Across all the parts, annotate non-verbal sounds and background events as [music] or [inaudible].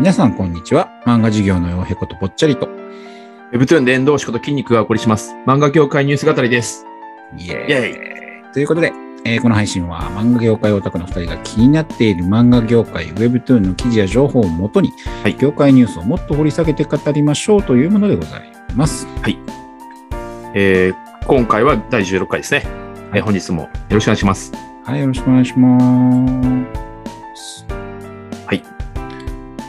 皆さん、こんにちは。漫画事業のよへことぽっちゃりと。ウェブトゥーンで遠藤志こと筋肉がお送りします。漫画業界ニュース語りです。イエイェということで、えーこの配信は漫画業界オタクの2人が気になっている漫画業界、ウェブトゥーンの記事や情報をもとに、はい業界ニュースをもっと掘り下げて語りましょうというものでございます。えー今回は第16回ですね。えー本日もよろしくお願いします。はい、よろしくお願いします。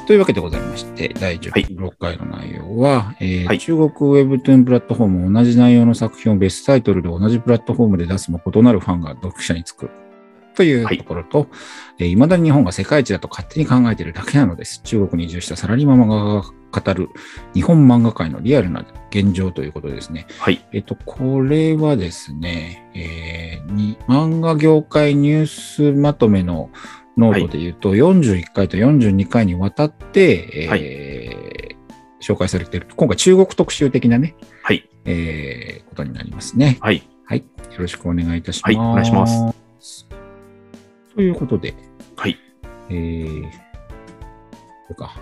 はい。というわけでございまして、第16回の内容は、えーはい中国ウェブトゥーンプラットフォーム同じ内容の作品を別タイトルで同じプラットフォームで出すも異なるファンが読者につく。というところと、えー未だに日本が世界一だと勝手に考えているだけなのです。中国に移住したサラリーマンが語る日本漫画界のリアルな現状ということでですね。はい。えっと、これはですね、えーに漫画業界ニュースまとめのノートで言うと、41回と42回にわたって、えー紹介されている、今回中国特集的なね、はい。えーことになりますね。はい。はい。よろしくお願いいたします。はいお願いします。ということで、はい。えー、これか。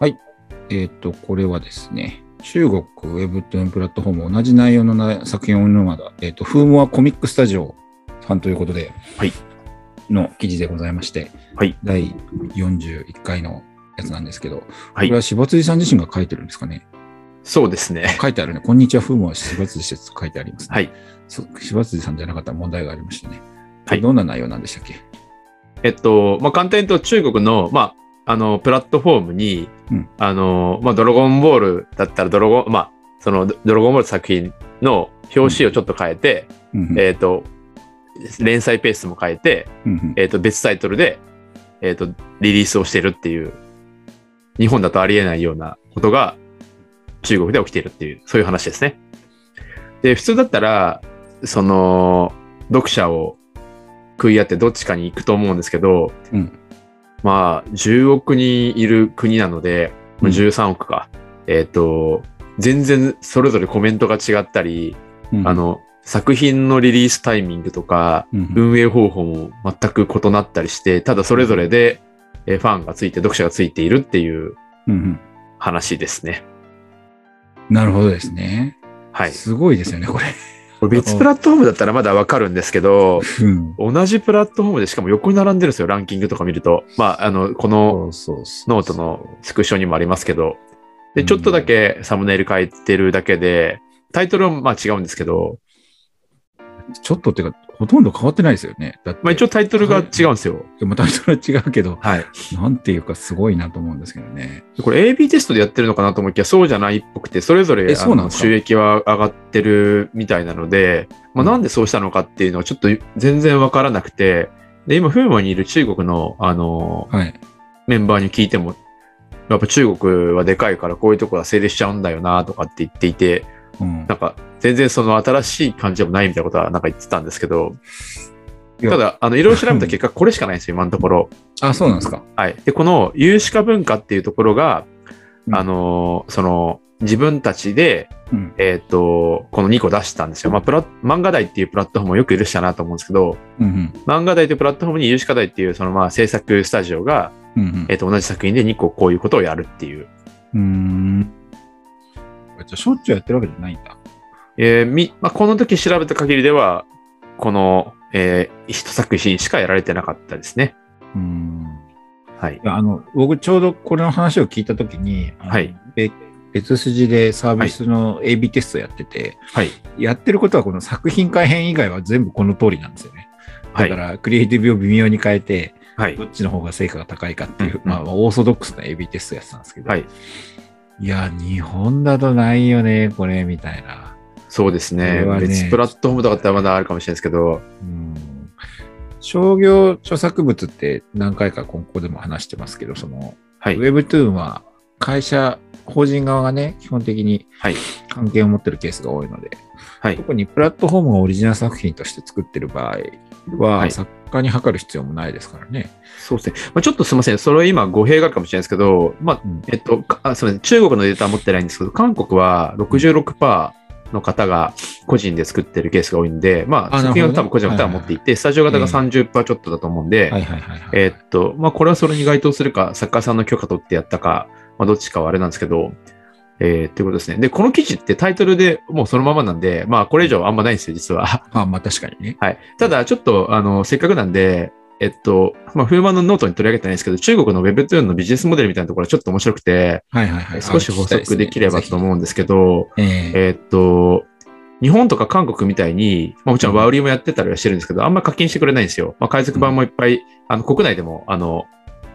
はい。えっ、と、これはですね、中国ウェブトゥーンプラットフォーム同じ内容のな作品を生むまだ、えっ、と、フーモアコミックスタジオさんということで、はい。の記事でございまして、はい。第41回のやつなんですけど、はいこれは柴辻さん自身が書いてるんですかね？そうですね。書いてあるね。こんにちは、フーモア柴辻です書いてあります、ね。はい。柴辻さんじゃなかったら問題がありましてね。はいどんな内容なんでしたっけ？えっと、まあ、簡単に言うと中国の、まあ、あの、プラットフォームに、うん。あの、まあ、ドラゴンボールだったらドラゴン、まあ、そのドドラゴンボール作品の表紙をちょっと変えて、うん。うんえっと、連載ペースも変えて、うんうん。えっ、と、別タイトルで、えっ、と、リリースをしてるっていう、日本だとありえないようなことが中国で起きているっていう、そういう話ですね。で、普通だったら、その、読者を食い合ってどっちかに行くと思うんですけど、うんまあ、10億人いる国なので、まあうん13億か。えっ、と、全然それぞれコメントが違ったり、うんあ、の、作品のリリースタイミングとか、うんうん運営方法も全く異なったりして、ただそれぞれでえーファンがついて、読者がついているっていううんうん話ですね。なるほどですね。はい。すごいですよね、これ。別プラットフォームだったらまだわかるんですけど、うん。同じプラットフォームでしかも横に並んでるんですよ、ランキングとか見ると。まあ、あの、このノートのスクショにもありますけど、で、ちょっとだけサムネイル変えてるだけで、タイトルはまあ違う。んですけど、ちょっとっていうか、ほとんど変わってないですよね。だって、まあ一応タイトルが違うんですよ。でもタイトルは違うけど、はい。なんていうかすごいなと思うんですけどね。これ AB テストでやってるのかなと思いきやそうじゃないっぽくて、それぞれえそうなんですか？あの収益は上がってるみたいなので、まあ、うんなんでそうしたのかっていうのはちょっと全然わからなくて、で、今、フーモにいる中国の、あの、はい。メンバーに聞いても、やっぱ中国はでかいからこういうとこは成立しちゃうんだよなとかって言っていて、うんなんか全然その新しい感じでもないみたいなことはなんか言ってたんですけど、ただ、あの、いろいろ調べた結果これしかないんですよ、今のところ。あ、そうなんですか。はい。で、この有志化文化っていうところが、うんあのーその、自分たちで、うん。えっ、と、この2個出したんですよ。まあ、プラ漫画台っていうプラットフォームをよく許したなと思うんですけど、うん漫画台というプラットフォームに有志化台っていう、そのまあ制作スタジオが、うん。うんえっ、と、同じ作品で2個こういうことをやるっていう。うん。うーん。じゃあしょっちゅうやってるわけじゃないんだ。えーみ、まあ、この時調べた限りでは、この、えー一作品しかやられてなかったですね。うーん。はい。あの、僕ちょうどこれの話を聞いたときに、はいべ別筋でサービスの AB テストやってて、はい。やってることはこの作品改変以外は全部この通りなんですよね。はいだから、クリエイティブを微妙に変えて、はいど。っちの方が成果が高いかっていう、うんまあ、オーソドックスな AB テストやってたんですけど、はい。いや、日本だとないよね、これ、みたいな。そうですこねね別プラットフォームとかだったらまだあるかもしれないですけど、うん商業著作物って何回かここでも話してますけど、その、はい。Webtoon は会社、法人側がね、基本的にはい。関係を持ってるケースが多いので、はい。特にプラットフォームがオリジナル作品として作ってる場合は、はい作家に測る必要もないですからね。そうですね。まあ、ちょっとすみません。それは今語弊があるかもしれないですけど、まあ、うんえっと、かあすみません。中国のデータは持ってないんですけど、韓国は66%、の方が個人で作ってるケースが多いんで、まあ、あ作品は多分個人の方が持っていて、スタジオ型が30%ちょっとだと思うんで。えーっと、まあ、これはそれに該当するか、作家さんの許可取ってやったか、まあ、どっちかはあれなんですけど、えー、っていうことですね。で、この記事ってタイトルでもうそのままなんで、まあ、これ以上あんまないんですよ、実は。まあまあ確かにね。はい。ただ、ちょっと、あの、せっかくなんで、えっと、まあ、フーマンのノートに取り上げてないんですけど、中国の Webtoon のビジネスモデルみたいなところはちょっと面白くて、はいはいはい。少し補足できればとう。思うんですけど、えええっと、日本とか韓国みたいに、まあ、もちろんワウリーもやってたりはしてるんですけど、あんま課金してくれないんですよ。まあ、海賊版もいっぱい、あの、国内でも、あの、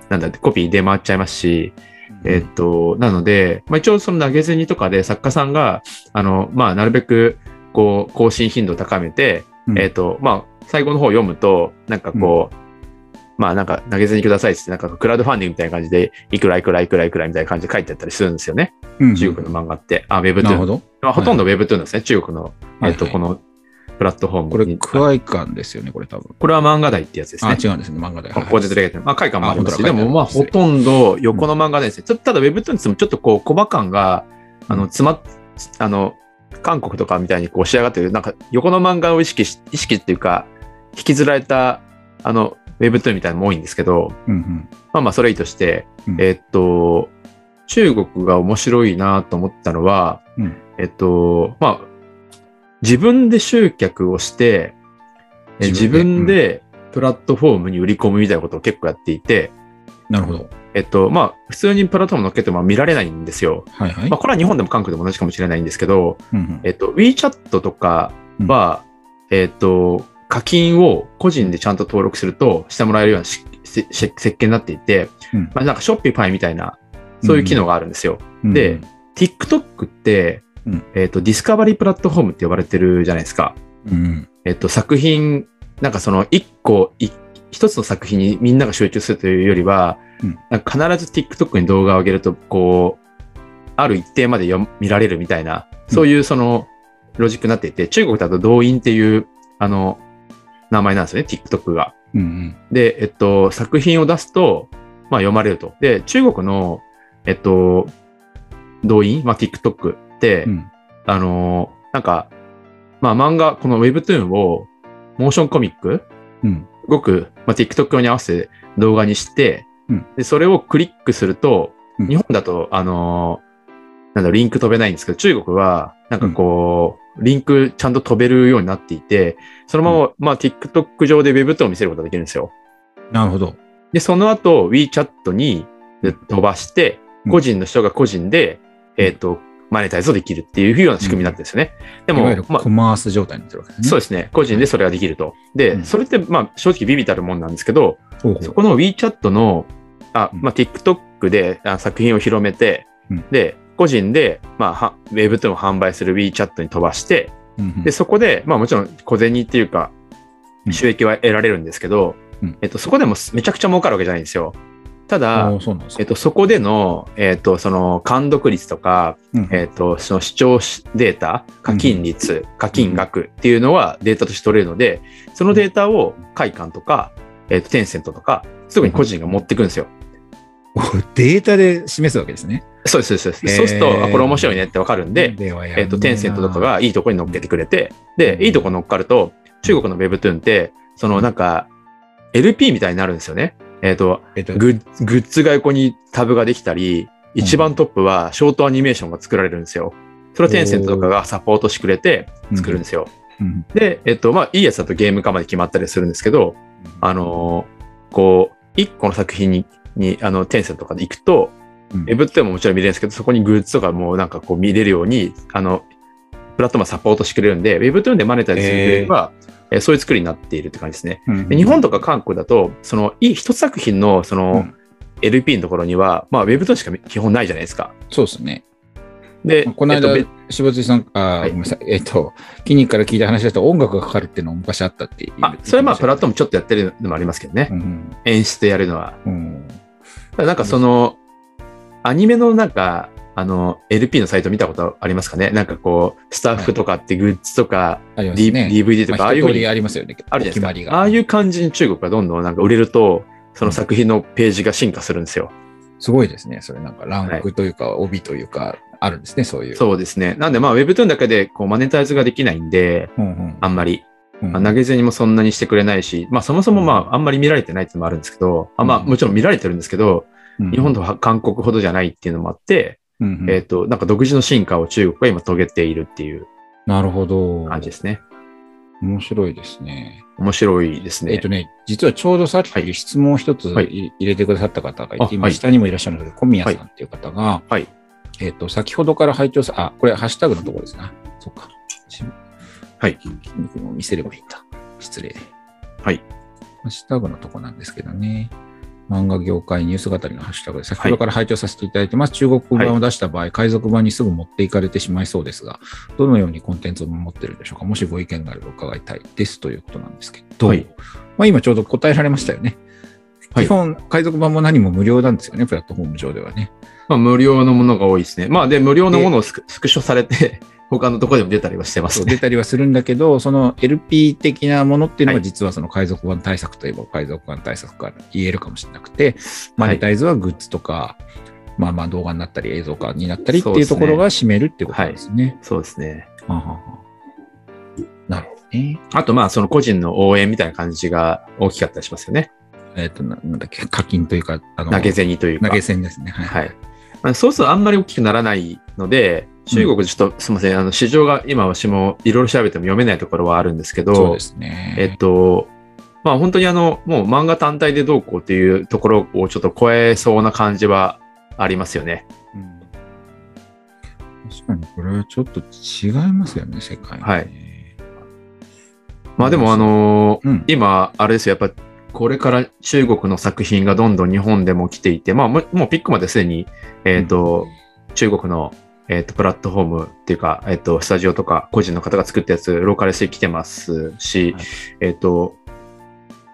なんだって、コピー出回っちゃいますし、えっと、なので、まあ、一応その投げ銭とかで作家さんが、あの、まあ、なるべく、こう、更新頻度を高めて、うんえっと、まあ、最後の方読むと、なんかこう、まあなんか投げ銭くださいって、なんかクラウドファンディングみたいな感じで、いくらいくらいくらいくらみたいな感じで書いてあったりするんですよね。うん中国の漫画って。あ、Webtoon。なるほど。まあ、ほとんど Webtoon ですね、中国の、えっと、はいはいこのプラットフォームこれ、に。クワイ館ですよね、これ多分。これは漫画台ってやつですあ、ね。違うんですね、漫画で。はいポジティブレゲテまあ、回感もありますし、でもまあ、ほとんど横の漫画ですね。ちょっとただ Webtoon って言ってもちょっとこう、コマ感が、あの、詰まっ、あの、韓国とかみたいにこう仕上がってる、なんか横の漫画を意識し、意識っていうか、引きずられた、あの、Webtoon みたいなのも多いんですけど、うんうん。まあまあ、それいいとして、うんえっと、中国が面白いなと思ったのは、うんえっと、まあ、自分で集客をして、え自自分でプラットフォームに売り込むみたいなことを結構やっていて、なるほど。えっと、まあ、普通にプラットフォーム乗っけても見られないんですよ。はいはいまあ、。これは日本でも韓国でも同じかもしれないんですけど、うんうんえっと、WeChat とかは、えっと、課金を個人でちゃんと登録するとしてもらえるような設計になっていて、うんまあ、なんか Shopify みたいな、そういう機能があるんですよ。うんで、TikTok って、うんえっと、ディスカバリープラットフォームって呼ばれてるじゃないですか。うんえっと、作品、なんかその一個、い一つの作品にみんなが集中するというよりは、うんなんか必ず TikTok に動画を上げると、こう、ある一定まで読見られるみたいな、そういうそのロジックになっていて、中国だと動員っていう、あの、名前なんですよね、TikTok が。うんうんで、えっと、作品を出すと、まあ読まれると。で、中国の、えっと、動員、まあ TikTok うん。あのーなんか、まあ漫画、この Webtoon を、モーションコミック、うん。すごく、まあ、TikTok 用に合わせて動画にして、うん。で、それをクリックすると、うん。日本だと、あのーなんだろう、リンク飛べないんですけど、中国は、なんかこう、リンクちゃんと飛べるようになっていて、そのまま、まあ TikTok 上で Webtoon を見せることができるんですよ。なるほど。で、その後、WeChat にで飛ばして、うん。個人の人が個人で、えっ、と、マネタイズをできるっていうような仕組みになってるんですよね。でもいわゆる、まあコ、マース状態になってるわけですね。そうですね。個人でそれができると。で、うんそれって、まあ、正直ビビたるもんなんですけど、ほうほうそこの WeChat の、あ、うんまあ、TikTok であ作品を広めて、うんで、個人で、まあは、Webtoon を販売する WeChat に飛ばして、うんうんで、そこで、まあもちろん小銭っていうかう、ん収益は得られるんですけど、うんえっと、そこでもめちゃくちゃ儲かるわけじゃないんですよ。ただえっと、そこでの、えっと、その、監読率とか、うん。えっと、その視聴データ、課金率、課金額っていうのはデータとして取れるので、そのデータを快感とか、えっと、テンセントとか、すぐに個人が持ってくんですよ。[laughs] データで示すわけですね。そうです、そうです。そうす。ると、あ、これ面白いねってわかるんで、えっと、テンセントとかがいいとこに乗っけてくれて、で、いいとこ乗っかると、中国の Webtoon って、そのなんか、LP みたいになるんですよね。えっと、えっと、グッグッズが横にタブができたり、一番トップはショートアニメーションが作られるんですよ。それをテンセントとかがサポートしてくれて作るんですよ。うん。で、えっと、まあ、いいやつだとゲーム化まで決まったりするんですけど、あのーこう、一個の作品に、に、あの、テンセントとかで行くと、うん。ウェブってももちろん見れるんですけど、そこにグッズとかもなんかこう見れるように、あの、プラットフォームがサポートしてくれるんで、Webtoon でマネタイズするというは、えーそういう作りになっているって感じですね。うんで日本とか韓国だと、その、いい一作品の、その、うん LP のところには、まあ、Webtoon しか基本ないじゃないですか。そうですね。で、この間えっと、柴津さん、あー、はいごめんなさい。えっと、筋肉から聞いた話だと音楽がかかるっていうのも昔あったっていう。あ、それはまあ、プラットフォーム。ムちょっとやってるのもありますけどね。うん演出でやるのは。うんなんかその、アニメのなんか、あの、LP のサイト見たことありますかね？なんかこう、スタッフとかってグッズとか、あります D- ね。DVD とか、まあ、ああいうふうにありますよね。あるじゃないですか。ああいう感じに中国がどんどんなんか売れると、その作品のページが進化するんですよ。すごいですね。それなんかランクというか、帯というか、あるんですね、そういう。そうですね。なんでまあ Webtoon だけでこうマネタイズができないんで、うんうんあんまり、うんまあ投げ銭もそんなにしてくれないし、まあそもそもまああんまり見られてないっていうのもあるんですけど、あまあうんもちろん見られてるんですけど、うん日本とは韓国ほどじゃないっていうのもあって、うんうんえっ、と、なんか独自の進化を中国が今遂げているっていうなるほど。感じですね。面白いですね。面白いですね。えっとね、実はちょうどさっはいき質問を一つはいい入れてくださった方がいて、今下にもいらっしゃるので、小宮さんっていう方が、はいえっと、先ほどから拝聴さ、あ、これハッシュタグのところですな。そっか。しはい筋肉も見せればいいんだ。失礼。はい。ハッシュタグのとこなんですけどね。漫画業界ニュース語りのハッシュタグで、先ほどから拝聴させていただいてます。中国版を出した場合、海賊版にすぐ持っていかれてしまいそうですが、どのようにコンテンツを守ってるんでしょうか？もしご意見があれば伺いたいですということなんですけど、はいまあ、今ちょうど答えられましたよね。はい基本、海賊版も何も無料なんですよね、プラットフォーム上ではね。まあ無料のものが多いですね。まあで、無料のものをスクショされて、他のところでも出たりはしてますね。出たりはするんだけど、その LP 的なものっていうのがはい実はその海賊版対策といえば海賊版対策から言えるかもしれなくて、マはいネタイズはグッズとか、まあまあ動画になったり映像化になったりっていうところが占めるっていうことですね。そうですね。はあはあはあなるほどね。あとまあその個人の応援みたいな感じが大きかったりしますよね。えっ、とな、なんだっけ、課金というか、あの投げ銭というか。投げ銭ですね。はい。はい。まあ、そうするとあんまり大きくならないので、中国ちょっとすみません、あの市場が今私もいろいろ調べても読めないところはあるんですけどそうで、すね。えっと、まあ本当にあの、もう漫画単体でどうこうっていうところをちょっと超えそうな感じはありますよね。うん確かにこれはちょっと違いますよね、世界、ね。はいまあでもあ、のうん。今、あれですよ、やっぱこれから中国の作品がどんどん日本でも来ていて、まあもうもうピックまですでに、えっ、と、中国の、えっ、と、プラットフォームっていうか、えっ、と、スタジオとか個人の方が作ったやつ、ローカルして来てますし、はい。えっ、と、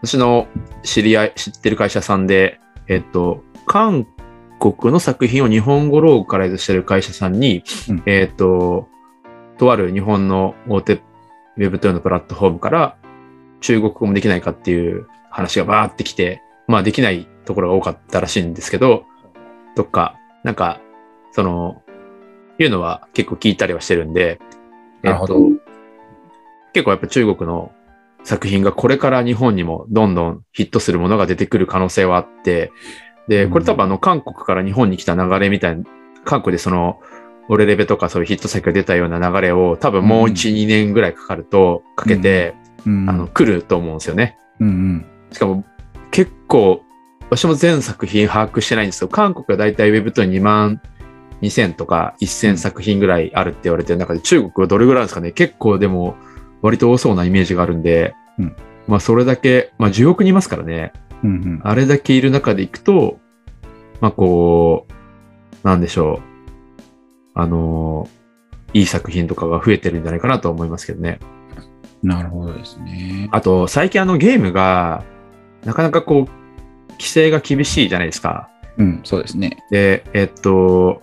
私の知り合い、知ってる会社さんで、えっ、と、韓国の作品を日本語ローカライズしてる会社さんに、うん。えっ、と、とある日本の大手 Webtoon のプラットフォームから中国語もできないかっていう話がバーってきて、まあできないところが多かったらしいんですけど、どっか、なんか、その、いうのは結構聞いたりはしてるんで、なるほど結構やっぱ中国の作品がこれから日本にもどんどんヒットするものが出てくる可能性はあって、で、これ多分あの韓国から日本に来た流れみたいな、韓国でその、オレレベとかそういうヒット作が出たような流れを多分もううん1、2年ぐらいかかると、かけて、うん、あの、来ると思うんですよね。うんうん。しかも結構、私も全作品把握してないんですけど、韓国はだいたい Webtoon 2万2000とか1000作品ぐらいあるって言われてる中で、中国はどれぐらいですかね結構でも割と多そうなイメージがあるんで、うんまあそれだけ、まあ10億人いますからね、うんうん。あれだけいる中でいくと、まあこう、なんでしょう、あのいい作品とかが増えてるんじゃないかなと思いますけどね。なるほどですね。あと、最近あのゲームが、なかなかこう、規制が厳しいじゃないですか。うん、そうですね。で、えっと、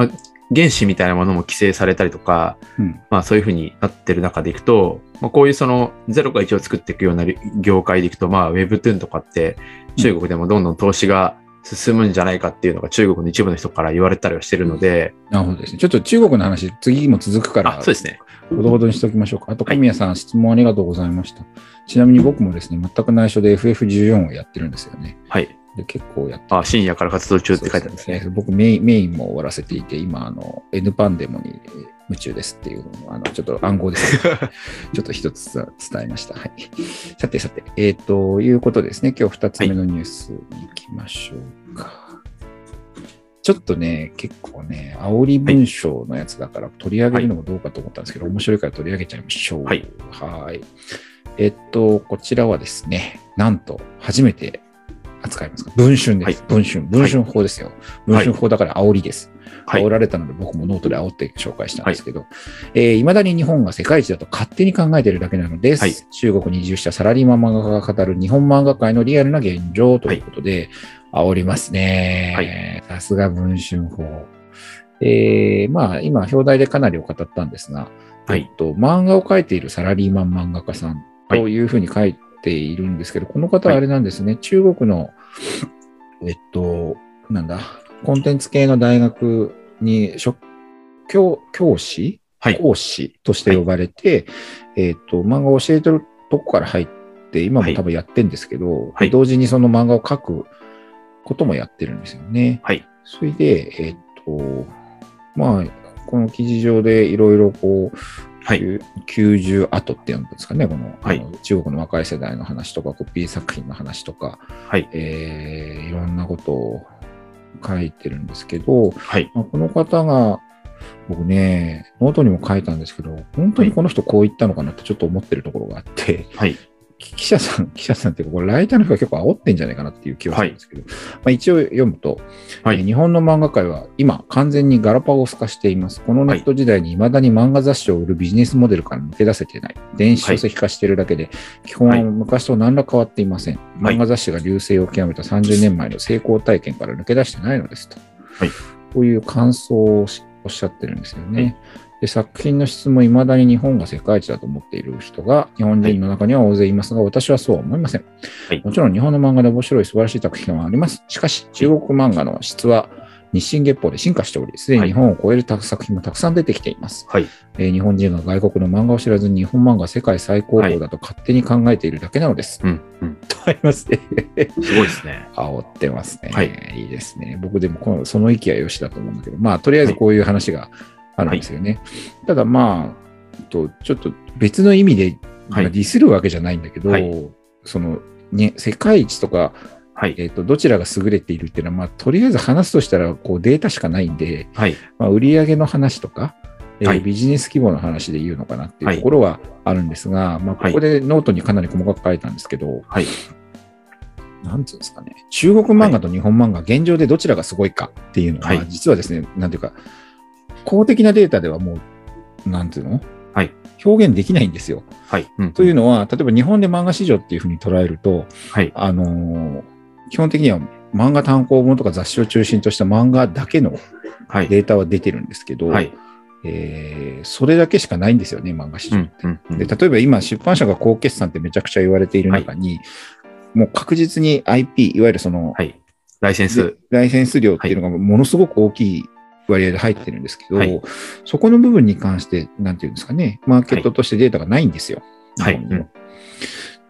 まあ、原子みたいなものも規制されたりとか、うん。まあそういうふうになってる中でいくと、まあこういうその0か1を作っていくような業界でいくと、まあ Webtoon とかって中国でもどんどん投資が進むんじゃないかっていうのが中国の一部の人から言われたりはしてるので、なるほどですね。ちょっと中国の話、次も続くから、あ、そうですね。ほどほどにしておきましょうか。あと、はい小宮さん、質問ありがとうございました。ちなみに僕もですね、全く内緒で FF14 をやってるんですよね。はい。で結構やってあ、深夜から活動中って書いてあるんですね。そうそう僕メイン、メインも終わらせていて、今、あの、N パンデモに夢中ですっていうのを、あの、ちょっと暗号ですけど、[laughs] ちょっと一つ伝えました。はい。さてさて、えっ、と、いうことですね。今日二つ目のニュースに行きましょうか。ちょっとね、結構ね、煽り文章のやつだから取り上げるのもどうかと思ったんですけど、面白いから取り上げちゃいましょう。はい。はい。えっと、こちらはですね、なんと、初めて扱いますか？文春です。はい文春。文春法ですよ。文春法だから煽りです。はい煽。られたので、僕もノートで煽って紹介したんですけど、えー未だに日本が世界一だと勝手に考えているだけなのです。はい中国に移住したサラリーマン漫画家が語る日本漫画界のリアルな現状ということで、煽りますね。さすが文春法。えーまあ、今、表題でかなりを語ったんですが、はいえっと、漫画を描いているサラリーマン漫画家さんというふうに書いているんですけど、この方はあれなんですね、中国の、えっと、なんだ、コンテンツ系の大学にしょ教教師、はい。講師として呼ばれて、えっ、と、漫画を教えてるとこから入って、今も多分やってるんですけど、はい。同時にその漫画を描くこともやってるんですよね。はい。それで、えっ、と、まあ、この記事上でいろいろこう、はい。90後っていうんですかね、この,、はい中国の若い世代の話とか、コピー作品の話とか、はい。えーいろんなことを書いてるんですけど、はい。まあこの方が、僕ね、ノートにも書いたんですけど、本当にこの人こう言ったのかなってちょっと思ってるところがあって、はい。き記者さん、記者さんっていうか、これライターの人が結構煽ってんじゃないかなっていう気はするんですけど、まあ、一応読むと、はいえー日本の漫画界は今完全にガラパゴス化しています。このネット時代に未だに漫画雑誌を売るビジネスモデルから抜け出せていない。電子書籍化しているだけで、基本は昔と何ら変わっていません。はい漫画雑誌が流星を極めた30年前の成功体験から抜け出してないのですと。はいこういう感想をしおっしゃってるんですよね。はいで作品の質も未だに日本が世界一だと思っている人が日本人の中には大勢いますが、私はそうは思いません。はいもちろん日本の漫画で面白い素晴らしい作品はあります。しかし、中国漫画の質は日進月歩で進化しており、すでに日本を超える作品もたくさん出てきています。はい。えー日本人が外国の漫画を知らずに日本漫画世界最高峰だと勝手に考えているだけなのです。うん。うん。とありますね。すごいですね。煽ってますね。はいいいですね。僕でもこのその息はよしだと思うんだけど、まあ、とりあえずこういう話があるんですよね。ただまあ、とちょっと別の意味で、はいまあディスるわけじゃないんだけど、はいその、ね、世界一とか、はい。えっとどちらが優れているっていうのは、まあ、とりあえず話すとしたらこうデータしかないんで、はい。まあ、売上の話とか、えーはいビジネス規模の話で言うのかなっていはいうところはあるんですが、まあ、ここでノートにかなり細かく書いたんですけど、はい。なんていうんですかね、中国漫画と日本漫画、現状でどちらがすごいかっていうのは、はい実はですね、なんていうか、公的なデータではもう、なんていうの、はい表現できないんですよ。はい。うん。というのは、例えば日本で漫画市場っていうふうに捉えると、はい。あのー基本的には漫画単行本とか雑誌を中心とした漫画だけのはい。データは出てるんですけど、はい。えーそれだけしかないんですよね、漫画市場。うん。うん。うんで例えば今、出版社が高決算ってめちゃくちゃ言われている中に、もう確実に IP、いわゆるその、はい。ライセンス。ライセンス料っていうのがものすごく大きい割合で入ってるんですけど、はいそこの部分に関して、なんていうんですかね、マーケットとしてデータがないんですよ。はい日本にも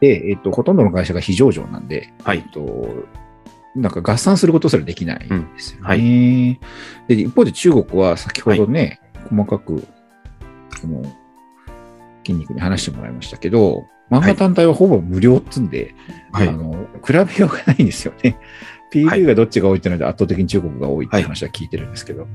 で、えっと、ほとんどの会社が非上場なんで、はいえっと、なんか合算することすらできないんですよね。うんはいで一方で中国は先ほどね、細かく、あの、筋肉に話してもらいましたけど、漫画単体はほぼ無料っつんで、はいあ。の、比べようがないんですよね。PV がどっちが多いっていうので圧倒的に中国が多いって話は聞いてるんですけど、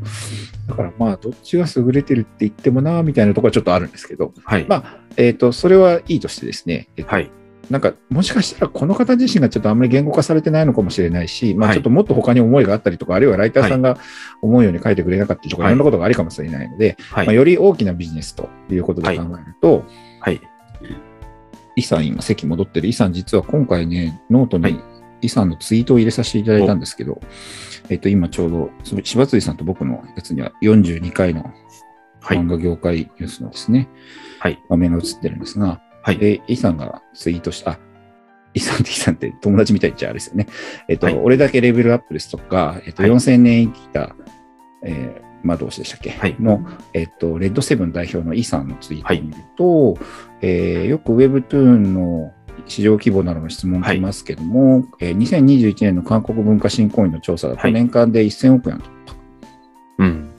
だからまあ、どっちが優れてるって言ってもな、みたいなところはちょっとあるんですけど、はい。まあ、えっ、と、それはいいとしてですね、えっとはい。なんか、もしかしたらこの方自身がちょっとあんまり言語化されてないのかもしれないし、まあはいちょっともっと他に思いがあったりとか、あるいはライターさんが思うように書いてくれなかったりとか、はいいろんなことがありかもしれないので、まあ、はい。より大きなビジネスということで考えると、はい。イさん今席戻ってる。イさん実は今回ね、ノートにはいイさんのツイートを入れさせていただいたんですけど、えっと今ちょうど、そ柴辻さんと僕のやつには42回のはい漫画業界ニュースのですね、はい。画面が映ってるんですが、はい。で、イさんがツイートした、あイさんってイさんって友達みたいっちゃあれですよね。えっと、はい俺だけレベルアップですとか、えっと、はい4000年生きた、えー、まあ同士でしたっけ、はいの、えっと、レッドセブン代表のイさんのツイートを見ると、えーよく Webtoon の市場規模などの質問来ますけども、えー2021年の韓国文化振興員の調査だとはい。年間で1000億円突破。うん。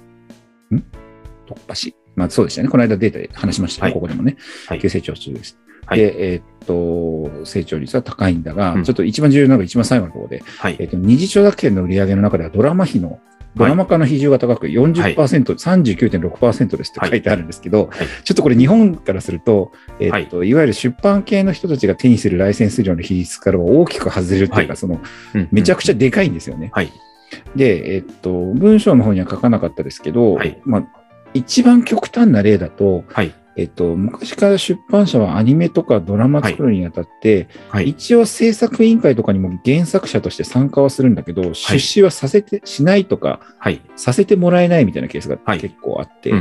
突破し、まあそうでしたね。この間データで話しましたね、はい。ここでもね。はい。急成長中です。はい。で、えーっと、成長率は高いんだが、うん。ちょっと一番重要なのが一番最後のところで、はい。えーっと、二次著作権の売り上げの中ではドラマ費の、ドラマ化の比重が高く40%、39.6%ですって書いてあるんですけど、はい。ちょっとこれ日本からすると、えーっと、い、わゆる出版系の人たちが手にするライセンス料の比率からは大きく外れるっていうか、はい。その、うんめちゃくちゃでかいんですよね。はい。で、えっと、文章の方には書かなかったですけど、はい。まあ、一番極端な例だと、はい。えっと、昔から出版社はアニメとかドラマ作るにあたって、はい。一応制作委員会とかにも原作者として参加はするんだけど、出資はさせて、しないとか、はい。させてもらえないみたいなケースがはい。結構あって、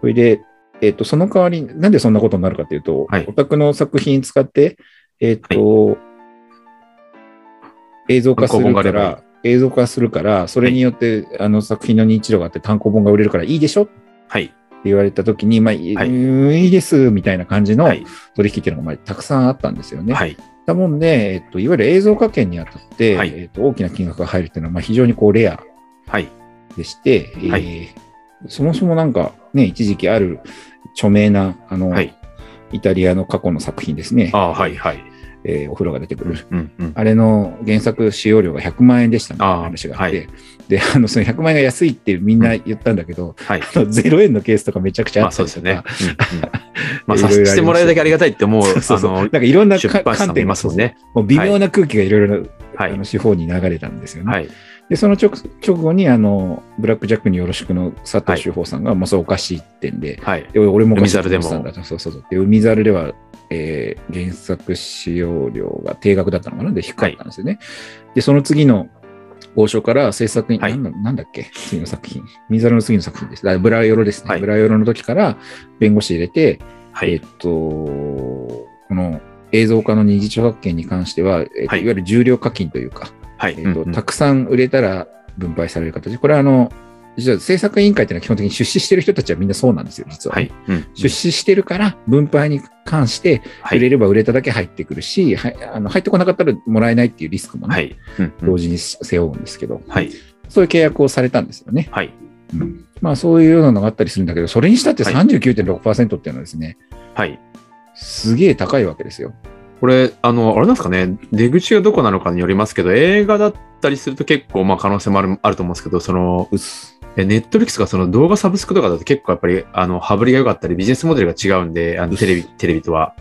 それで、えっと、その代わり、なんでそんなことになるかというと、はい。オタクの作品使って、えっと、映像化するから、映像化するから、それによって、あの作品の認知度があって単行本が売れるからいいでしょ？っはい。言われたときに、まあ、いはいいいですみたいな感じのはい。取引っていうのがまあたくさんあったんですよね。はい。だもんで、えっと、いわゆる映像化権にあたって、はいえっと、大きな金額が入るっていうのはまあ非常にこうレアはい。でして、えーはいそもそもなんかね、一時期ある著名なあの、はい。イタリアの過去の作品ですね、ああ、はい。はい。えーお風呂が出てくる。うん。うん。あれの原作使用料が100万円でしたみたいな話があって、はいで、あの、その100万円が安いってみんな言ったんだけど、はい。あの0円のケースとかめちゃくちゃあまあったりとか、そうですよね。うんうん [laughs] まあ、いろいろありますさせてもらえるだけありがたいって思う、[laughs] そうそうなんかいろんな観点ますもんね。もう微妙な空気がいろいろな、はいあの。手法に流れたんですよね。はい。で、その直直後に、あの、ブラックジャックによろしくの佐藤修法さんが、まあ、そうおかしいってんで、はい。で俺もおかしいと海猿でも思ってたんだと。そうそうそう。で、海猿では、えー原作使用料が定額だったのかな？で、低かったんですよね。で、その次の交渉から制作に、はいなんだっけ？次の作品。海猿の次の作品です。あブラヨロですね。はいブラヨロの時から弁護士入れて、はいえっ。と、この映像化の二次著作権に関しては、えっとはいい、わゆる重量課金というか、はい。えっとうんうんたくさん売れたら分配される形。これはあの、実は制作委員会っていうのは基本的に出資してる人たちはみんなそうなんですよ、実は。はい。うん出資してるから、分配に関して、はい売れれば売れただけ入ってくるし、はい、あの入ってこなかったらもらえないっていうリスクもね、はい。うんうん同時に背負うんですけど、はい。そういう契約をされたんですよね。はい。うんまあそういうようなのがあったりするんだけど、それにしたってはい39.6%っていうのはですね、はい。すげえ高いわけですよ。これ、あの、あれなんですかね、出口がどこなのかによりますけど、映画だったりすると結構、まあ可能性もあるあると思うんですけど、その。ネットフリックスがその動画サブスクとかだと結構やっぱり、あの、羽振りが良かったり、ビジネスモデルが違うんで、あの、テレビ、テレビとは。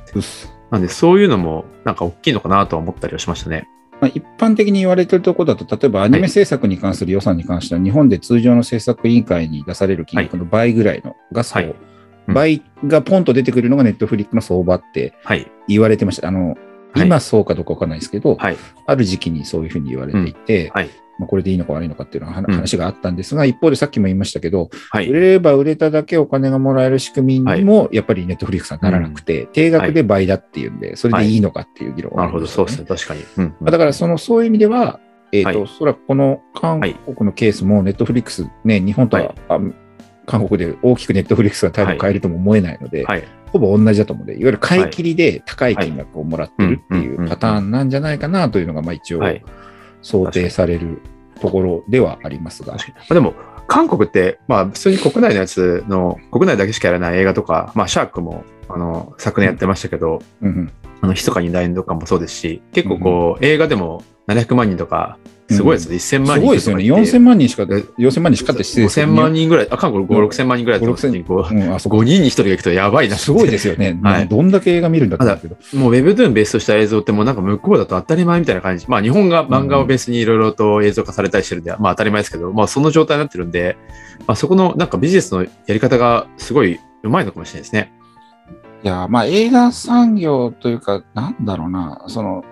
なんで、そういうのも、なんか大きいのかなとは思ったりはしましたね。まあ、一般的に言われてるところだと、例えばアニメ制作に関する予算に関しては、日本で通常の制作委員会に出される金額の倍ぐらいのがそう、はいうん倍がポンと出てくるのがネットフリックの相場ってはい。言われてました。あの、はい今そうかどうかわかんないですけど、はい。ある時期にそういうふうに言われていて、はい。まあ、これでいいのか悪いのかっていうのはうん話があったんですが、一方でさっきも言いましたけど、売はい。れれば売れただけお金がもらえる仕組みにも、やっぱりネットフリックスはならなくて、定額で倍だっていうんで、それでいいのかっていう議論がなるほど、そうですね。確かに。うんまあだからその、そういう意味では、えっ、と、はいおそらくこの韓国のケースも、ネットフリックス、ね、日本とは、韓国で大きくネットフリックスが態度を変えるとも思えないので、はい。ほぼ同じだと思うので、いわゆる買い切りで高い金額をもらってるっていはいうんうんうんうパターンなんじゃないかなというのが、まあ一応はい。想定されるところではありますが。でも、韓国って、まあ、普通に国内のやつの、国内だけしかやらない映画とか、まあ、シャークも、あの、昨年やってましたけど、うんうんあの、ひそかに大変とかもそうですし、結構こう、映画でも700万人とか、すごいですね。1000万人すごいですよね。4000万人しか、4000万人しかって失礼ですけ5000ど万人ぐらい、あ、韓国5、6000万人ぐらいだった5時に、こう、うん、あそこ5人に1人が行くとやばいなすごいですよね。[laughs] はいどんだけ映画見るんだって思うけど。もう Webtoon ベースとした映像ってもうなんか向こうだと当たり前みたいな感じ。まあ日本が漫画をベースにいろいろと映像化されたりしてるんで、まあ当たり前ですけど、まあその状態になってるんで、まあそこのなんかビジネスのやり方がすごい上手いのかもしれないですね。いや、まあ映画産業というか、なんだろうな、その、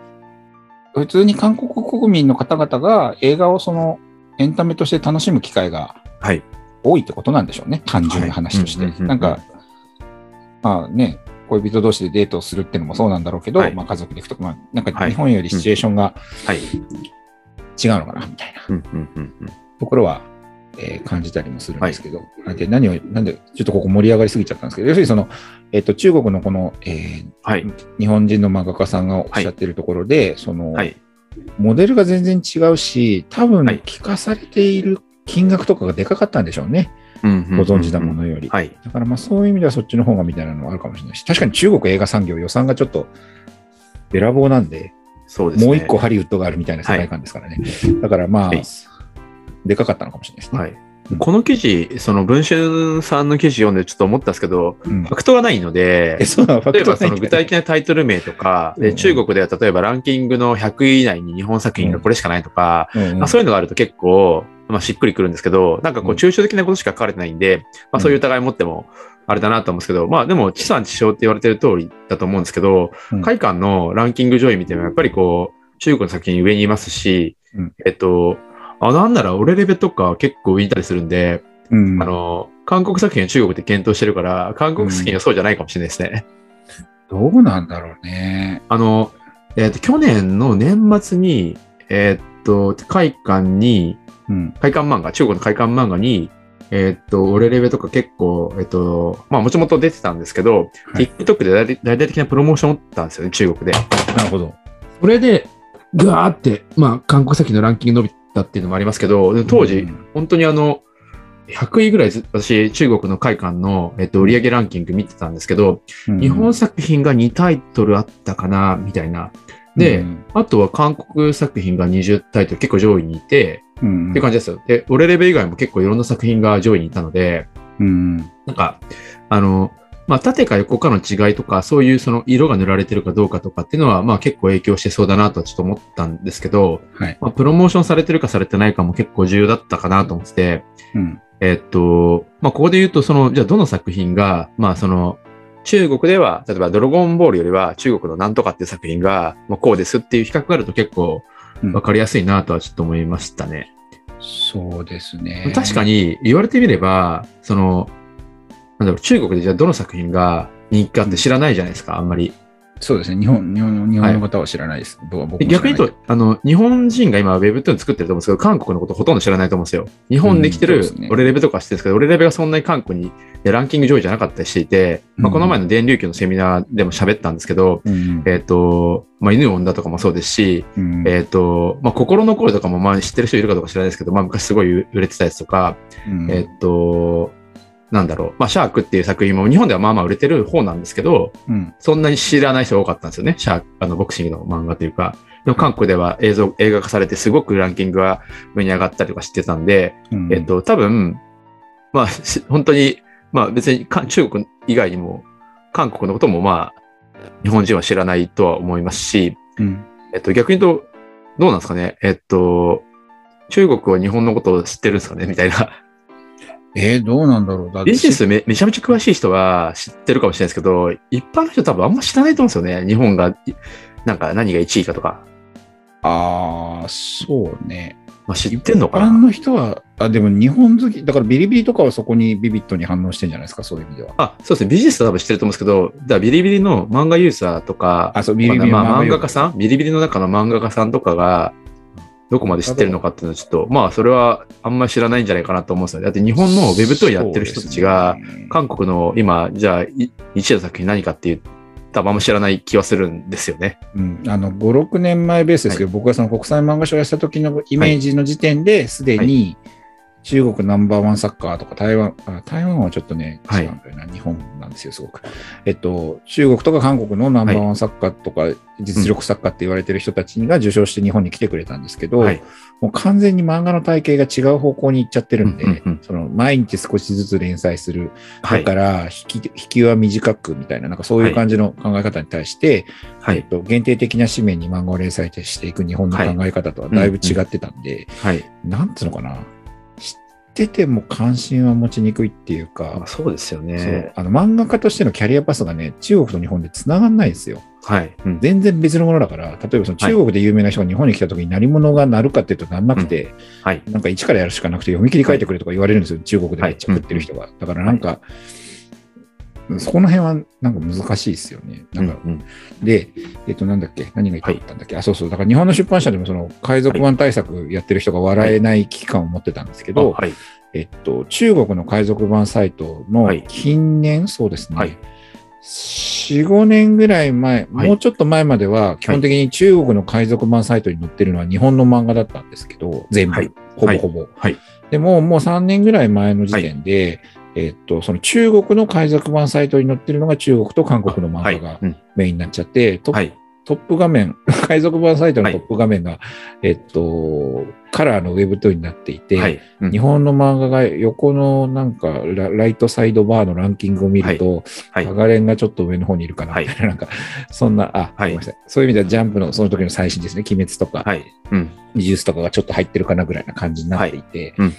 普通に韓国国民の方々が映画をそのエンタメとして楽しむ機会がはい。多いってことなんでしょうね、単純な話として。なんか、まあね、恋人同士でデートをするっていうのもそうなんだろうけど、はいまあ家族で行くとか、まあなんかはい日本よりシチュエーションがはい。違うのかな、みたいな。ところは、えー感じたりもするんですけど、で何を、なんで、ちょっとここ盛り上がりすぎちゃったんですけど、要するにその、えっ、と、中国のこの、えーはい。日本人の漫画家さんがおっしゃってるところで、その、はい。モデルが全然違うし、多分はい聞かされている金額とかがでかかったんでしょうね。ご存知なものより。はい。だからまあそういう意味ではそっちの方がみたいなのはあるかもしれないし、確かに中国映画産業予算がちょっとべらぼうなんで、そうですね。もう一個ハリウッドがあるみたいな世界観ですからね。だからまあ、はいでかかったのかもしれないですね。はい。うん。この記事、その文春さんの記事読んでちょっと思ったんですけど、うん。ファクトがないので例えばその具体的なタイトル名とか、うん。で中国では例えばランキングの100位以内に日本作品がこれしかないとか、そういうのがあると結構、まあ、しっくりくるんですけど、なんかこううん。抽象的なことしか書かれてないんで、まあ、そういう疑い持ってもあれだなと思うんですけど、まあでも地産地消って言われてる通りだと思うんですけど、うん。海館のランキング上位見てもやっぱりこう、中国の作品上にいますし、うん。えっと、あ、なんなら俺レベとか結構浮いたりするんで、うんあの、韓国作品は中国で検討してるから、韓国作品はそうじゃないかもしれないですね。どうなんだろうね。あの、えっと、去年の年末に、えっと、会館に、うん。会館漫画、中国の会館漫画に、えーっと、俺レベとか結構、えっと、まあもともと出てたんですけど、はい TikTok で大々的なプロモーションを打ったんですよね、中国で。なるほど。それで、ぐわーって、まあ韓国先のランキング伸びたっていうのもありますけど、で当時、うん。本当にあの、100位ぐらいず私、中国の会館の、えっと、売上ランキング見てたんですけど、うん。日本作品が2タイトルあったかな、みたいな。で、うん。あとは韓国作品が20タイトル結構上位にいて、うん。って感じですよ。で、俺レベ以外も結構いろんな作品が上位にいたので、うん。なんか、あの、まあ、縦か横かの違いとか、そういうその色が塗られてるかどうかとかっていうのは、まあ結構影響してそうだなとはちょっと思ったんですけど、はい。まあ、プロモーションされてるかされてないかも結構重要だったかなと思ってて、うんえっと、まあ、ここで言うと、その、じゃあどの作品が、まあ、その、中国では、例えばドラゴンボールよりは中国のなんとかっていう作品が、まあ、こうですっていう比較があると結構うんわかりやすいなとはちょっと思いましたね。そうですね。確かに言われてみれば、その、なんだろう、中国でじゃあどの作品が人気かって知らないじゃないですか、あんまり。そうですね。日本、日本の、日本の方は知らないです。僕はい逆に言うと、あの、日本人が今 Webtoon 作ってると思うんですけど、韓国のことほとんど知らないと思うんですよ。日本できてる俺レベとか知ってるんですけど、俺レベがそんなに韓国にでランキング上位じゃなかったりしていて、まあ、うんこの前の電流球のセミナーでも喋ったんですけど、うんえっ、と、まあ、犬を産んだとかもそうですし、うんえっ、と、まあ、心の声とかもまあ知ってる人いるかどうか知らないですけど、まあ、昔すごい売れてたやつとか、うんえっ、と、なんだろう、まあ、シャークっていう作品も日本ではまあまあ売れてる方なんですけど、うんそんなに知らない人が多かったんですよね。シャーク、あの、ボクシングの漫画というか。でも韓国では映像、映画化されてすごくランキングが上に上がったりとかしてたんで、うんえっと、多分、まあ、し本当に、まあ別にか中国以外にも、韓国のこともまあ、日本人は知らないとは思いますし、うんえっと、逆に言うと、どうなんですかね。えっと、中国は日本のことを知ってるんですかねみたいな。えー、どうなんだろう。だビジネスめめちゃめちゃ詳しい人は知ってるかもしれないですけど、一般の人多分あんま知らないと思うんですよね。日本が、いなんか何が1位かとか。ああ、そうね。まあ、知ってんのか一般なの人は、あ、でも日本好き、だからビリビリとかはそこにビビットに反応してんじゃないですか、そういう意味では。あ、そうですね。ビジネスは多分知ってると思うんですけど、だビリビリの漫画ユーザーとか、あ、そう、ビリビリまあ、漫の漫画画家さんビリビリの中の漫画家さんとかが、どこまで知ってるのかっていうのはちょっと、まあ、それはあんまり知らないんじゃないかなと思うんですよね。だって日本のウェブトゥーンやってる人たちが、韓国の今、じゃあ、い一位の作品何かっていう、多分あんま知らない気はするんですよね。うん、あの5、6年前ベースですけど、僕がその国際漫画賞をやった時のイメージの時点ですでに、中国ナンバーワンサッカーとか台湾、あ台湾はちょっとね、はい違うんだよな、日本なんですよ、すごく。えっと、中国とか韓国のナンバーワンサッカーとか、実力作家って言われてる人たちが受賞して日本に来てくれたんですけど、はい。もう完全に漫画の体系が違う方向に行っちゃってるんで、うんうんうんその毎日少しずつ連載するはいだか。ら引き、引きは短くみたいな、なんかそういう感じの考え方に対して、はい。えっと、限定的な紙面に漫画を連載していく日本の考え方とはだいぶ違ってたんで、はい。なんつうのかな、てても関心は持ちにくいっていうか、まあそうですよね。あの漫画家としてのキャリアパスがね、中国と日本で繋がんないんですよ。はい。うん全然別のものだから、例えばその中国で有名な人が日本に来た時に何者がなるかっていうとなんなくて、はい。なんか一からやるしかなくて読み切り書いてくれとか言われるんですよ、中国でめっちゃ食ってる人が。だからなんか、そこの辺はなんか難しいですよね。なんか、うんで、えっと、なんだっけ？何が言ってたんだっけ、あ、そうそう。だから日本の出版社でもその海賊版対策やってる人が笑えない危機感を持ってたんですけど、あはい。えっと、中国の海賊版サイトのはい。近年、そうですね。はい。4、5年ぐらい前、はい。もうちょっと前までは、基本的に中国の海賊版サイトに載ってるのは日本の漫画だったんですけど、全部、はい。ほぼほぼ。はい。でも、もう3年ぐらい前の時点で、えっと、その中国の海賊版サイトに載ってるのが中国と韓国の漫はい。画がうんメインになっちゃって、トップはい。トップ画面、[laughs] 海賊版サイトのトップ画面が、えっと、カラーのウェブトになっていて、はい。うん日本の漫画が横のなんかラライトサイドバーのランキングを見ると、はいハガレンがちょっと上の方にいるかな、はいみたいな、[laughs] なんか、そんな、あ、はいごめんなさい。そういう意味ではジャンプのその時の最新ですね、鬼滅とか、はい。うん。ニジュースとかがちょっと入ってるかなぐらいな感じになっていて、うん。うん。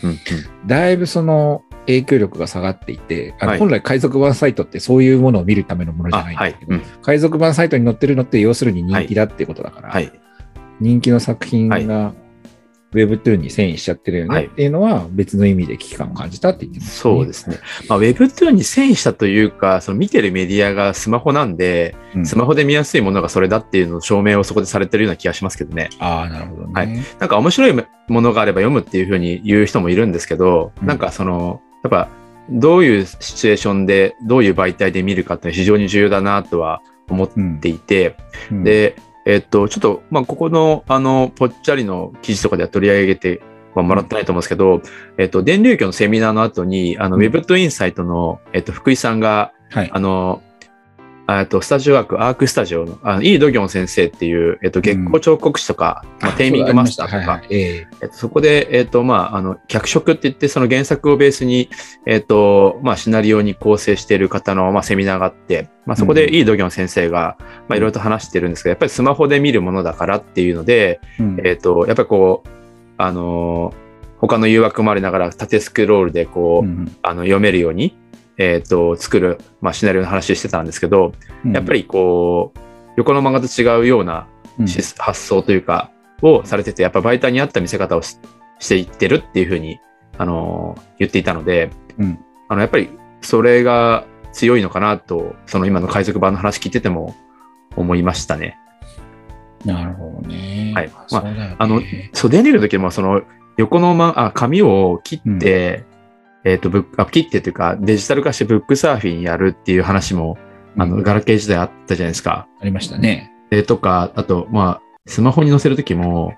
だいぶその影響力が下がっていて、あのはい本来海賊版サイトってそういうものを見るためのものじゃあ、ないんはいですけ。ど、うん。海賊版サイトに載ってるのって要するに人気だっていうことだから、はい。人気の作品はいが Webtoon に遷移しちゃってるよはいねっていうのは別の意味で危機感を感じたって言ってます、そうですね。まあ、Webtoon に遷移したというか、その見てるメディアがスマホなんで、うんスマホで見やすいものがそれだっていうのを証明をそこでされてるような気がしますけどね。ああ、なるほどね。はいなんか面白いものがあれば読むっていうふうに言う人もいるんですけど、うんなんかその、やっぱ、どういうシチュエーションで、どういう媒体で見るかって非常に重要だなとは思っていて、うん、で、えっと、ちょっと、まあ、ここの、あの、ぽっちゃりの記事とかでは取り上げてはもらってないと思うんですけど、えっと、電流教のセミナーの後に、あの、うん。Web とインサイトの、えっと、福井さんが、はい。あの、えっと、スタジオワーク、アークスタジオの、あの、イードギョン先生っていう、えっと、月光彫刻師とか、まあ、テーミングマスターとか。ええ。えっと、そこで、えっと、まあ、あの、脚色って言って、その原作をベースに、えっと、まあ、シナリオに構成している方の、まあ、セミナーがあって、まあ、そこでうん。イードギョン先生が、まあ、いろいろと話してるんですけど、やっぱりスマホで見るものだからっていうので、うん。えっと、やっぱりこう、あのー他の誘惑もありながら、縦スクロールでこう、うん。あの、読めるように、えっと、作る、まあ、シナリオの話してたんですけど、うん。やっぱりこう、横の漫画と違うようなうん。し発想というか、をされてて、やっぱ媒体に合った見せ方をししていってるっていうふうに、あのー言っていたので、うん。あの、やっぱりそれが強いのかなと、その今の海賊版の話聞いてても思いましたね。なるほどね。はい。そうだよね。あのそう、デニーの時もその横のま、あ、紙を切って、えっ、と、ブック、あ、切ってというか、デジタル化してブックサーフィンやるっていう話も、あの、うんガラケー時代あったじゃないですか。ありましたね。えとか、あと、まあ、スマホに載せるときも、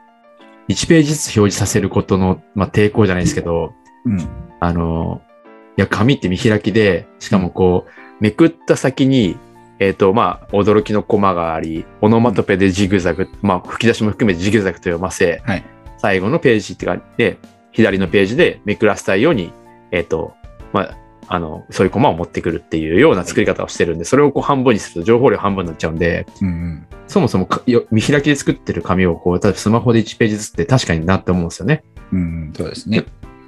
1ページずつ表示させることの、まあ、抵抗じゃないですけど、うん。あの、いや、紙って見開きで、しかもこう、めくった先に、えっ、と、まあ、驚きのコマがあり、オノマトペでジグザグ、まあ、吹き出しも含めてジグザグと読ませ、はい最後のページってか、で、左のページでめくらせたいように、えっ、と、まあ、あの、そういうコマを持ってくるっていうような作り方をしてるんで、それをこう半分にすると情報量半分になっちゃうんで、うんうん。そもそも見開きで作ってる紙をこう、例えばスマホで1ページずつって確かになって思うんですよね。うんうん。そうですね。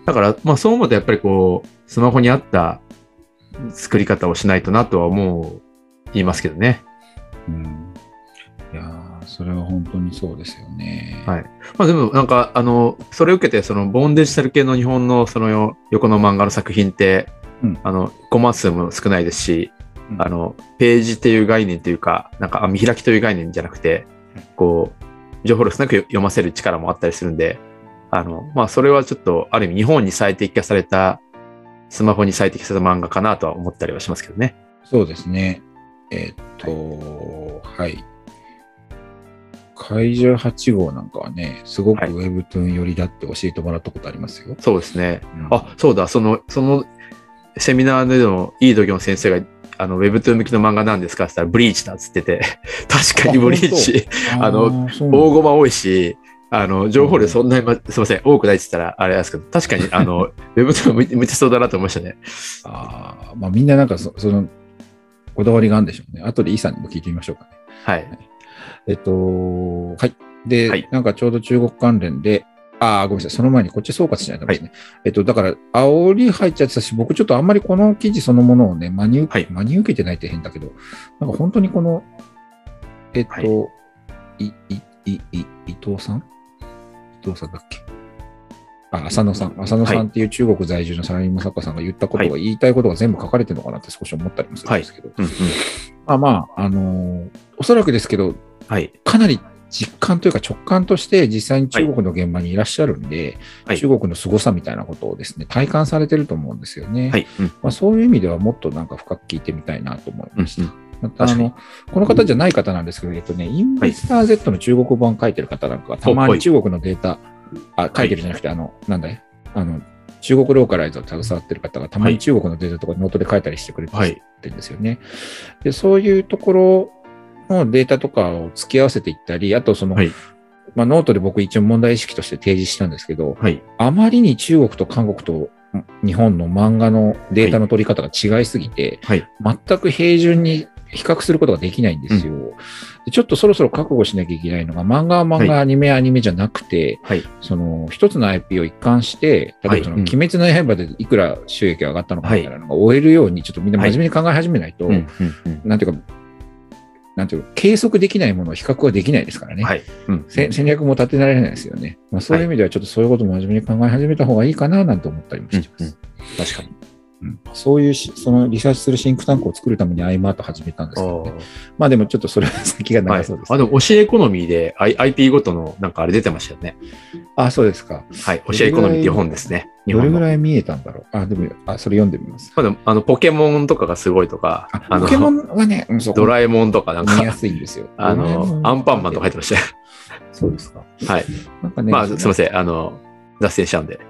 だから、まあそう思うとやっぱりこう、スマホに合った作り方をしないとなとは思う、言いますけどね。うん。それは本当にそうですよね。はいまあでもなんか、あの、それを受けて、その、ボーンデジタル系の日本のそのよ横の漫画の作品って、うんあの、コマ数も少ないですし、うんあの、ページっていう概念というか、なんか、あ見開きという概念じゃなくて、こう、情報量少なく読ませる力もあったりするんで、あの、まあ、それはちょっと、ある意味、日本に最適化された、スマホに最適化された漫画かなとは思ったりはしますけどね。そうですね。えーっと、はい。怪獣8号なんかはね、すごくはい Webtoon 寄りだって教えてもらったことありますよ。そうですね。うんあ、そうだ、その、その、セミナーでのイードギョン先生が、あの、ウェブトゥーン向きの漫画なんですか？って言ったら、ブリーチだっつってて、[laughs] 確かにブリーチ、あの大駒多いし、あの、情報量そんなに、ま、すいません、多くないって言ったらあれですけど、確かに、あの、ウェブトゥーン向いてそうだなと思いましたね。あーまあ、みんななんかそその、こだわりがあるんでしょうね。後でイさんにも聞いてみましょうかね。はい。えっと、はい。で、はいなんかちょうど中国関連で、ああ、ごめんなさい。その前にこっち総括しないとですね。えっと、だから、煽り入っちゃってたし、僕ちょっとあんまりこの記事そのものをね、真に受け、はい真に受けてないって変だけど、なんか本当にこの、えっと、い、い、い、い、伊藤さん？伊藤さんだっけ？あ、浅野さん。浅野さんっていう中国在住のサラリーマン作家さんが言ったことが、は言いたいことが全部書かれてるのかなって少し思ったりもするんですけど、うんうん。まあまあ、あのーおそらくですけど、はい。かなり実感というか直感として実際に中国の現場にいらっしゃるんで、はい中国の凄さみたいなことをですね、体感されてると思うんですよね。はい。うん。まあ、そういう意味ではもっとなんか深く聞いてみたいなと思いました。うんうんまたあの、この方じゃない方なんですけど、えっとね、インベスター Z の中国版書いてる方なんかは、たまはいに中国のデータ、あ、書いてるじゃなくて、あの、なんだい？あの、中国ローカライズを携わってる方がたまに中国のデータとかノートで書いたりしてくれてはい。るんですよね。で、そういうところのデータとかを突き合わせていったり、あとその、はいまあ、ノートで僕一応問題意識として提示したんですけど、はい。あまりに中国と韓国と日本の漫画のデータの取り方が違いすぎて、はい。全く平準に比較することができないんですよ。でちょっとそろそろ覚悟しなきゃいけないのが、漫画は漫画、はアニメはアニメじゃなくて、はい。その一つの IP を一貫して、例えばその、はいうん鬼滅の刃でいくら収益が上がったのかみたいなのが追えるように、ちょっとみんな真面目に考え始めないと、うん。うん。うん。なんていうか、なんていうか、計測できないものを比較はできないですからね。はい。うん。せ戦略も立てられないですよね。まあ、そういう意味ではちょっとそういうことも真面目に考え始めた方がいいかななんて思ったりもしてます。確かに。うんそういうし、そのリサーチするシンクタンクを作るために iMart 始めたんですけどね。まあでもちょっとそれは先がはい長そうです、あ、でも、教えエコノミーで I- IP ごとのなんかあれ出てましたよね。あ、そうですか。はい。教えエコノミーっていう本ですね。日どれ。ぐらい見えたんだろう？あ、でも、あ、それ読んでみます。まあでもあの、ポケモンとかがすごいとか、あ、ポケモンはね、ドラえもんとかなんか見や、すいんですよ。あの、んアンパンマンとか入ってましたよ。そうですか。はい。なんかね、まあ、すみません。あの、脱線しちゃうんで。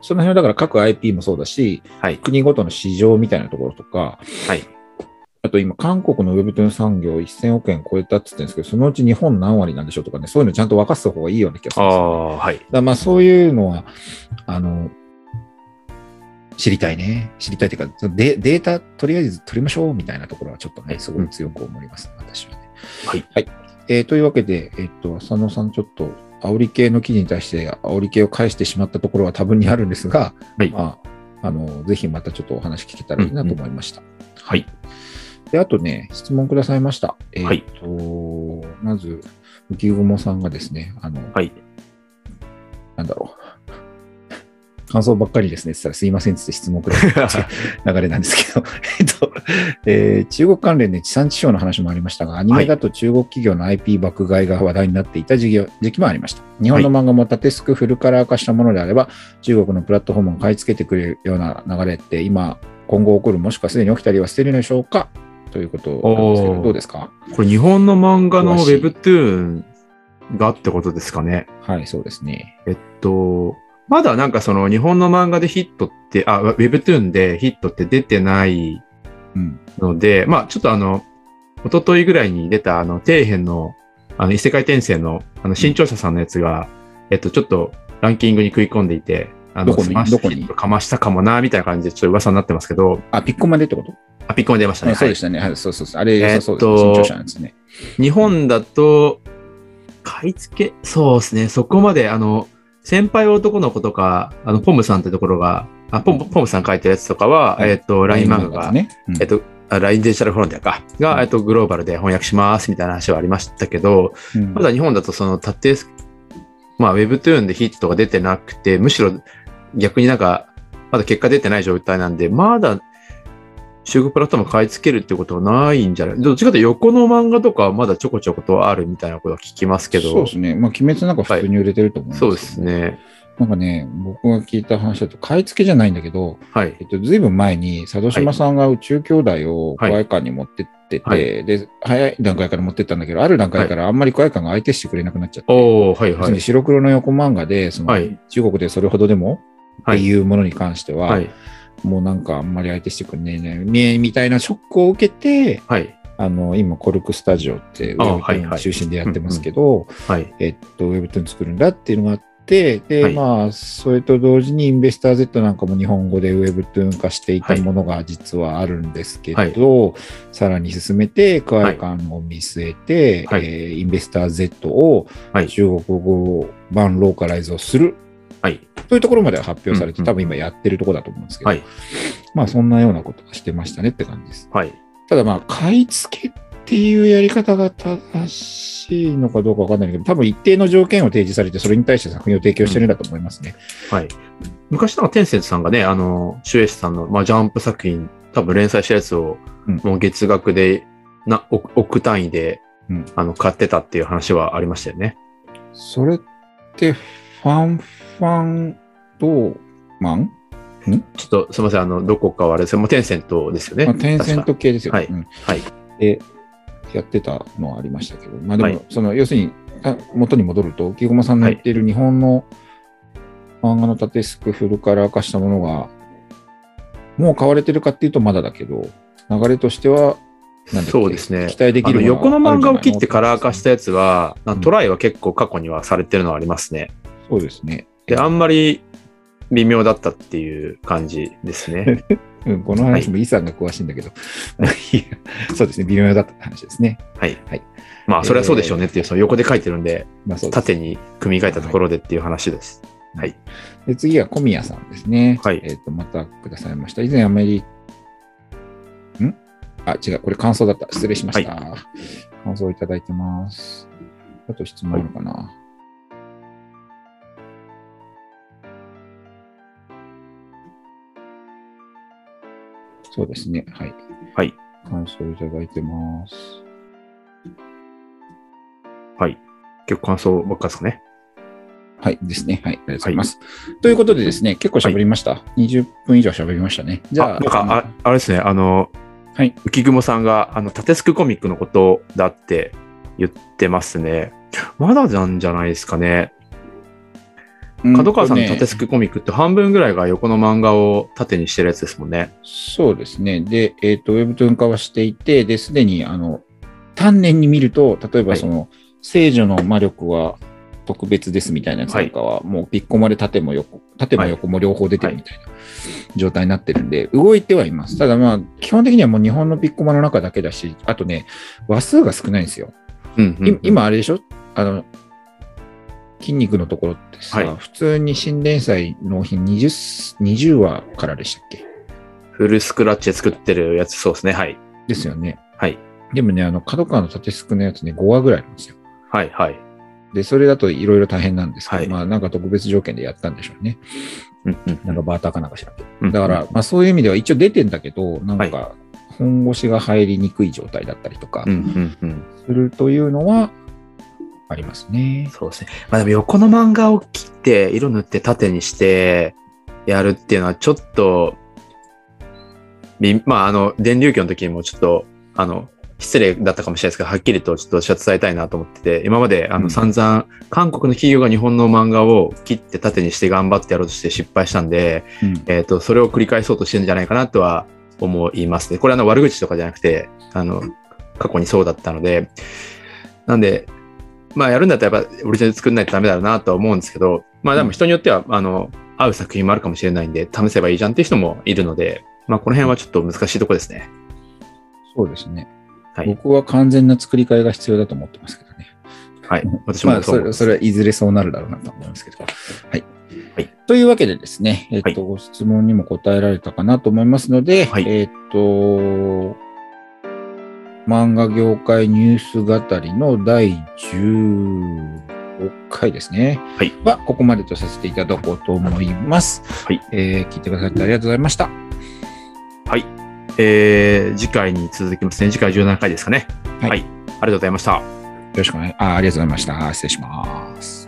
その辺はだから各 IP もそうだし、はい。国ごとの市場みたいなところとか、はい。あと今、韓国の Webtoon 産業1000億円超えたって言ってるんですけど、そのうち日本何割なんでしょうとかね、そういうのちゃんと分かってた方がいいような気がすあるんですよ、ね。あ、はい。だまあそういうのは、あの、知りたいね。知りたいというか、デデータとりあえず取りましょうみたいなところはちょっとね、すごい強く思います、私はね。はい。はい。えーというわけで、えっ、と、浅野さんちょっと、煽り系の記事に対して煽り系を返してしまったところは多分にあるんですが、はいまあ、あの、ぜひまたちょっとお話聞けたらいいなと思いました。はい。で、あとね、質問くださいました。えっ、はいと、まず、浮雲さんがですね、あの、はい。なんだろう。感想ばっかりですね。って言ったらすいませんって質問くださいっていう [laughs] 流れなんですけど、[laughs] えっと、えー中国関連で地産地消の話もありましたが、アニメだと中国企業の IP 爆買いが話題になっていた時期時期もありました。日本の漫画も縦スクフルカラー化したものであれば、中国のプラットフォームを買い付けてくれるような流れって今、今後起こるもしくはすでに起きたりはしているのでしょうかということなんですけど、どうですか？これ日本の漫画の Webtoon がってことですかね。はい、そうですね。えっと、まだなんかその日本の漫画でヒットって、あ、Webtoon でヒットって出てないうん。ので、まあちょっとあの、一昨日ぐらいに出たあの、底辺の、あの、異世界転生の、あの、新潮社さんのやつが、えっと、ちょっとランキングに食い込んでいて、あの、どこに？どこに？かましたかもな、みたいな感じでちょっと噂になってますけど、あ、ピッコマでってこと？あ、ピッコン出ましたね。そうでしたね。はい、そうそうそう。あれ良さそう新潮社なんですね。日本だと、買い付け、そうですね、そこまで、あの、先輩男の子とか、あの、ポムさんってところが、あポムポムさん書いてるやつとかは、はい。えっと、LINE 漫画が、ね。うん。えっと、あ LINE デジタルフロンティアか、が、うん。えっと、グローバルで翻訳しますみたいな話はありましたけど、うん。まだ日本だとその縦ス、まあ、Webtoon でヒットが出てなくて、むしろ逆になんか、まだ結果出てない状態なんで、まだ中国プラットフォーム買い付けるってことはないんじゃない？どっちかというと横の漫画とかはまだちょこちょことあるみたいなことは聞きますけど、そうですね。まあ、鬼滅なんか普通に売れてると思いますけど、そうですね。なんかね、僕が聞いた話だと、買い付けじゃないんだけど、はいえ。っと、ずいぶん前に、佐渡島さんが宇宙兄弟をはい小愛館に持ってってて、はいで、早い段階から持ってったんだけど、ある段階からあんまり小愛館が相手してくれなくなっちゃって、はいはい。白黒の横漫画で、その、はい中国でそれほどでもはい。っていうものに関しては、はい。もうなんかあんまり相手してくれねえねみたいなショックを受けて、はい。あの、今、コルクスタジオって、ウあェブ中心でやってますけど、はい。えっと、ウェブトゥーン作るんだっていうのがあって、で、はい。まあ、それと同時にインベスター Z なんかも日本語でウェブトゥーン化していたものが実はあるんですけど、さらに進めて、クワイカンを見据えて、はい。えーインベスター Z をはい。中国語版ローカライズをするはい。というところまでは発表されて、うんうん多分今やってるところだと思うんですけど、はい。まあそんなようなことをしてましたねって感じです。はい。ただまあ、買い付けっていうやり方が正しいのかどうかわかんないけど、多分一定の条件を提示されて、それに対して作品を提供してるんだと思いますね。はい。昔なんかテンセントさんがね、あの、シュエスさんの、まあ、ジャンプ作品、多分連載したやつを、うんもう月額で、な、億億単位で、うんあの、買ってたっていう話はありましたよね。それって、ファンファンドーマン、ちょっと、すみません、あの、どこかはあれですもうテンセントですよね。まあ、テンセン確ト系ですよ。ね。はいうん。はい。で、やってたのはありましたけど、まあでも、はい。その、要するに、あ元に戻ると、木駒さんの言っている日本の漫画の縦スクフルカラー化したものが、もう買われてるかっていうとまだだけど、流れとしては、そうですね。期待できるも横の漫画を切ってカラー化したややつは、うんトライは結構過去にはされてるのはありますね。そうですね。で、あんまり微妙だったっていう感じですね。[laughs] うん、この話もイさんが詳しいんだけど、いや [laughs] そうですね、微妙だったって話ですね。はい。はいまあ、それはそうでしょうねっていう、その横で書いてるんで、まあそう縦に組み替えたところでっていう話です。はい。で次は小宮さんですね。はいえっ、と、またくださいました。以前アメリん？あ、違う、これ感想だった。失礼しました。感想をいただいてます。あと質問あるかな。そうですね。はい。はい。感想いただいてます。はい。結構感想ばっかですかね。はい。ですね。はい。ありがとうございます。ということでですね、結構喋りました。20分以上喋りましたね。じゃあ、あ、なんか、ああれですね、あの、はい。浮雲さんが、あの、縦スクコミックのことだって言ってますね。まだなんじゃないですかね。うん角川さんの縦スクコミックって半分ぐらいが横の漫画を縦にしてるやつですもんね。そうですね。で、えっ、と、ウェブトゥーン化はしていて、で、すでに、あの、丹念に見ると、例えばはいその、聖女の魔力は特別ですみたいなやつなんかは、もうピッコマで縦も横、縦も横も両方出てるみたいな状態になってるんで、動いてはいます。ただまあ、基本的にはもう日本のピッコマの中だけだし、あとね、話数が少ないんですよ。うん、うんい今あれでしょ？あの、筋肉のところってさ、はい普通に新連載納品 20, 20話からでしたっけ？フルスクラッチで作ってるやつ、そうですね。はい。ですよね。はい。でもね、あの、角川の縦スクのやつね、5話ぐらいなんですよ。はい、はい。で、それだといろいろ大変なんですけど、はいまあなんか特別条件でやったんでしょうね。うん、うんなんかバーターかなんかしら。うん。だから、まあそういう意味では一応出てんだけど、なんはか本腰が入りにくい状態だったりとか。するというのはありますね。そうですね。まあでも横の漫画を切って、色塗って縦にしてやるっていうのはちょっと、みまああの、電流教の時にもちょっと、あの、失礼だったかもしれないですけど、はっきりとちょっと私は伝えたいなと思ってて、今まであうんの散々、韓国の企業が日本の漫画を切って縦にして頑張ってやろうとして失敗したんで、うんえっ、と、それを繰り返そうとしてるんじゃないかなとは思いますね。これはあの悪口とかじゃなくて、あの、過去にそうだったので、なんで、まあやるんだったらやっぱオリジナル作んないとダメだろうなとは思うんですけど、まあでも人によっては、あの、合う作品もあるかもしれないんで、試せばいいじゃんっていう人もいるので、まあこの辺はちょっと難しいところですね。そうですね。はい僕は完全な作り替えが必要だと思ってますけどね。はい。私まあ、もそうます。それはいずれそうなるだろうなと思いますけど。はい。はいというわけでですね、えっ、と、はいご質問にも答えられたかなと思いますので、はいえっ、と、漫画業界ニュース語りの第16回ですね。はい。は、ここまでとさせていただこうと思います。はい。えー聞いてくださってありがとうございました。はい。えー、次回に続きますね。次回17回ですかね。はいはい。ありがとうございました。よろしくお願い、あありがとうございました。失礼します。